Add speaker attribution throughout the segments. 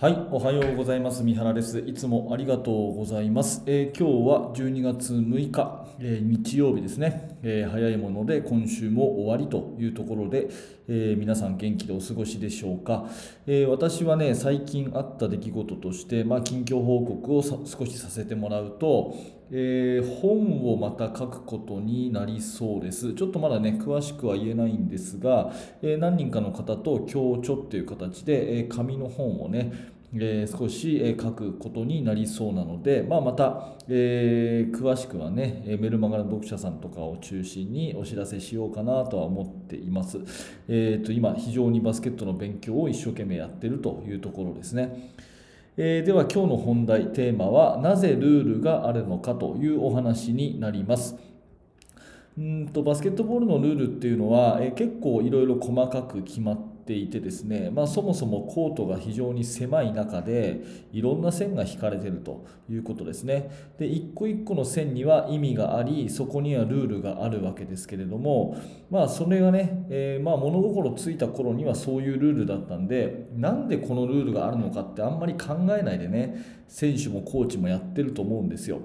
Speaker 1: はい、おはようございます。三原です。いつもありがとうございます。えー今日は12月6日、えー日曜日ですね、えー早いもので今週も終わりというところで、え皆さん元気でお過ごしでしょうか。え私はね、最近あった出来事として、まあ、近況報告をさ少しさせてもらうと、えー本をまた書くことになりそうです。ちょっとまだね、詳しくは言えないんですが、えー何人かの方と共著っていう形で、えー紙の本をね、えー少し、書くことになりそうなので、まあ、また、えー詳しくはね、メルマガの読者さんとかを中心にお知らせしようかなとは思っています。えーと今、非常にバスケットの勉強を一生懸命やってるというところですね。えーでは今日の本題テーマはなぜルールがあるのかというお話になります。うんとバスケットボールのルールっていうのは、えー結構いろいろ細かく決まってていてですね、まあ、そもそもコートが非常に狭い中でいろんな線が引かれてるということですねで一個一個の線には意味がありそこにはルールがあるわけですけれどもまあそれがね、えーまあ物心ついた頃にはそういうルールだったんでなんでこのルールがあるのかってあんまり考えないでね選手もコーチもやってると思うんですよ。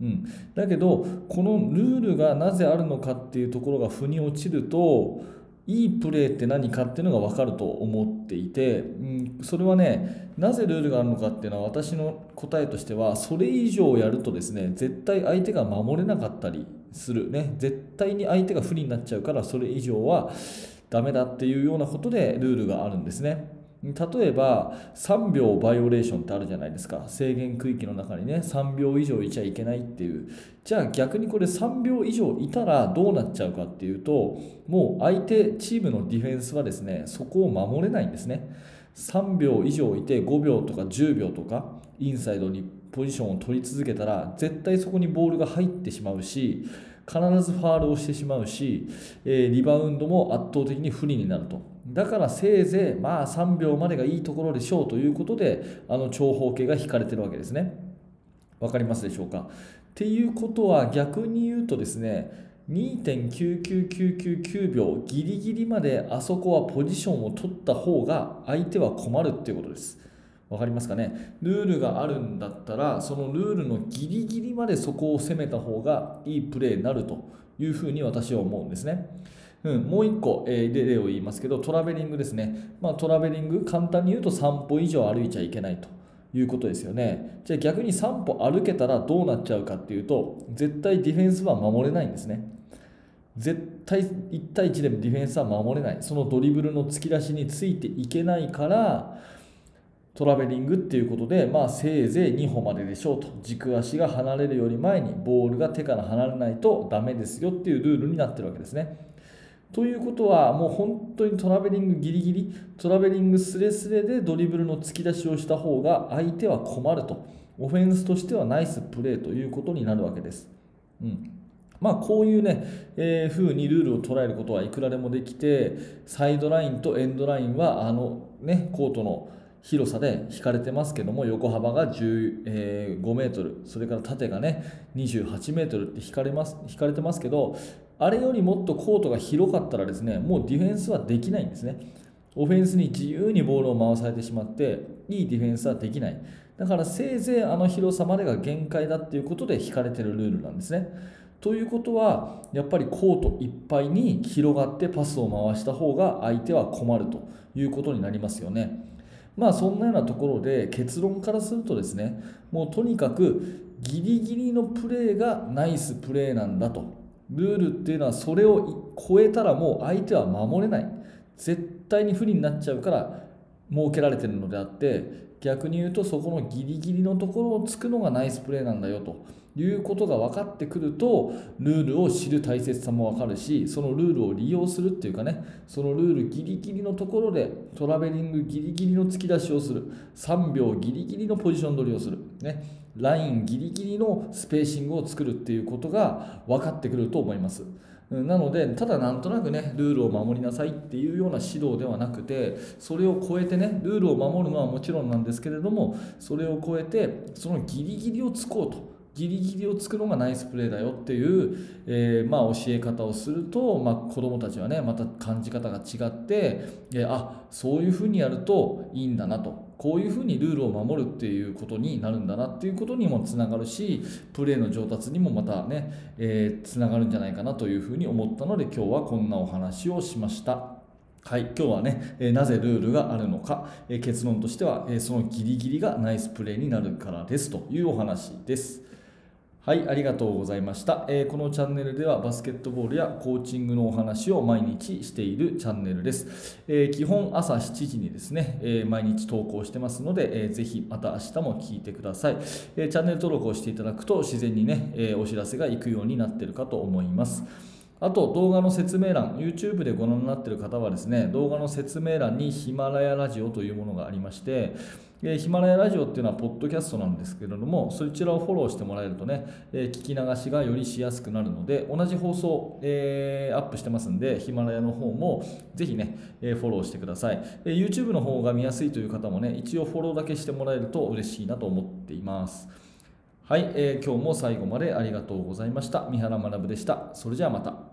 Speaker 1: うん、だけどこのルールがなぜあるのかっていうところが腑に落ちるといいプレーって何かっていうのが分かると思っていて、うん、それはねなぜルールがあるのかっていうのは私の答えとしてはそれ以上やるとですね絶対相手が守れなかったりするね絶対に相手が不利になっちゃうからそれ以上はダメだっていうようなことでルールがあるんですね。例えば3秒バイオレーションってあるじゃないですか。制限区域の中にね3秒以上いちゃいけないっていう。じゃあ逆にこれ3秒以上いたらどうなっちゃうかっていうともう相手チームのディフェンスはですねそこを守れないんですね。3秒以上いて5秒とか10秒とかインサイドにポジションを取り続けたら絶対そこにボールが入ってしまうし必ずファールをしてしまうし、えリバウンドも圧倒的に不利になると。だからせいぜいまあ3秒までがいいところでしょうということであの長方形が引かれてるわけですね。わかりますでしょうか？っていうことは逆に言うとですね2.99999秒ギリギリまであそこはポジションを取った方が相手は困るっていうことです。わかりますかね？ルールがあるんだったらそのルールのギリギリまでそこを攻めた方がいいプレーになるというふうに私は思うんですね。うん、もう1個、えー例を言いますけどトラベリングですね、まあ、トラベリング簡単に言うと3歩以上歩いちゃいけないということですよね。じゃあ逆に3歩歩けたらどうなっちゃうかっていうと絶対ディフェンスは守れないんですね。絶対1対1でもディフェンスは守れない。そのドリブルの突き出しについていけないからトラベリングっていうことで、まあ、せいぜい2歩まででしょうと。軸足が離れるより前にボールが手から離れないとダメですよっていうルールになってるわけですね。ということはもう本当にトラベリングギリギリトラベリングスレスレでドリブルの突き出しをした方が相手は困るとオフェンスとしてはナイスプレーということになるわけです。うんまあ、こういうね、えー風にルールを捉えることはいくらでもできてサイドラインとエンドラインはあの、ね、コートの広さで引かれてますけども横幅が15、メートルそれから縦がね28メートルって引かれます引かれてますけどあれよりもっとコートが広かったらですねもうディフェンスはできないんですね。オフェンスに自由にボールを回されてしまっていいディフェンスはできない。だからせいぜいあの広さまでが限界だっていうことで引かれてるルールなんですね。ということはやっぱりコートいっぱいに広がってパスを回した方が相手は困るということになりますよね。まあそんなようなところで結論からするとですねもうとにかくギリギリのプレーがナイスプレーなんだと。ルールっていうのはそれを超えたらもう相手は守れない。絶対に不利になっちゃうから設けられてるのであって逆に言うとそこのギリギリのところをつくのがナイスプレーなんだよということが分かってくるとルールを知る大切さも分かるしそのルールを利用するっていうかねそのルールギリギリのところでトラベリングギリギリの突き出しをする3秒ギリギリのポジション取りをする、ね、ラインギリギリのスペーシングを作るっていうことが分かってくると思います。なのでただなんとなくねルールを守りなさいっていうような指導ではなくてそれを超えてねルールを守るのはもちろんなんですけれどもそれを超えてそのギリギリをつこうと。ギリギリをつくのがナイスプレーだよっていう、えーまあ、教え方をすると、まあ、子どもたちはねまた感じ方が違って、えーあそういうふうにやるといいんだなと。こういうふうにルールを守るっていうことになるんだなっていうことにもつながるしプレーの上達にもまたね、えー、つながるんじゃないかなというふうに思ったので今日はこんなお話をしました。はい、今日はね、えなぜルールがあるのか、え結論としては、えそのギリギリがナイスプレーになるからですというお話です。はい、ありがとうございました、えー、このチャンネルではバスケットボールやコーチングのお話を毎日しているチャンネルです。えー、基本朝7時にですね、えー、毎日投稿してますので、えー、ぜひまた明日も聞いてください、えチャンネル登録をしていただくと自然にね、えお知らせが行くようになっているかと思います。あと動画の説明欄、YouTube でご覧になっている方はですね、動画の説明欄にヒマラヤラジオというものがありまして、えヒマラヤラジオっていうのはポッドキャストなんですけれども、そちらをフォローしてもらえるとね、え聞き流しがよりしやすくなるので、同じ放送、えー、アップしてますんで、ヒマラヤの方もぜひね、えフォローしてください、え YouTube の方が見やすいという方もね、一応フォローだけしてもらえると嬉しいなと思っています。はい、えー、今日も最後までありがとうございました。三原学でした。それじゃあまた。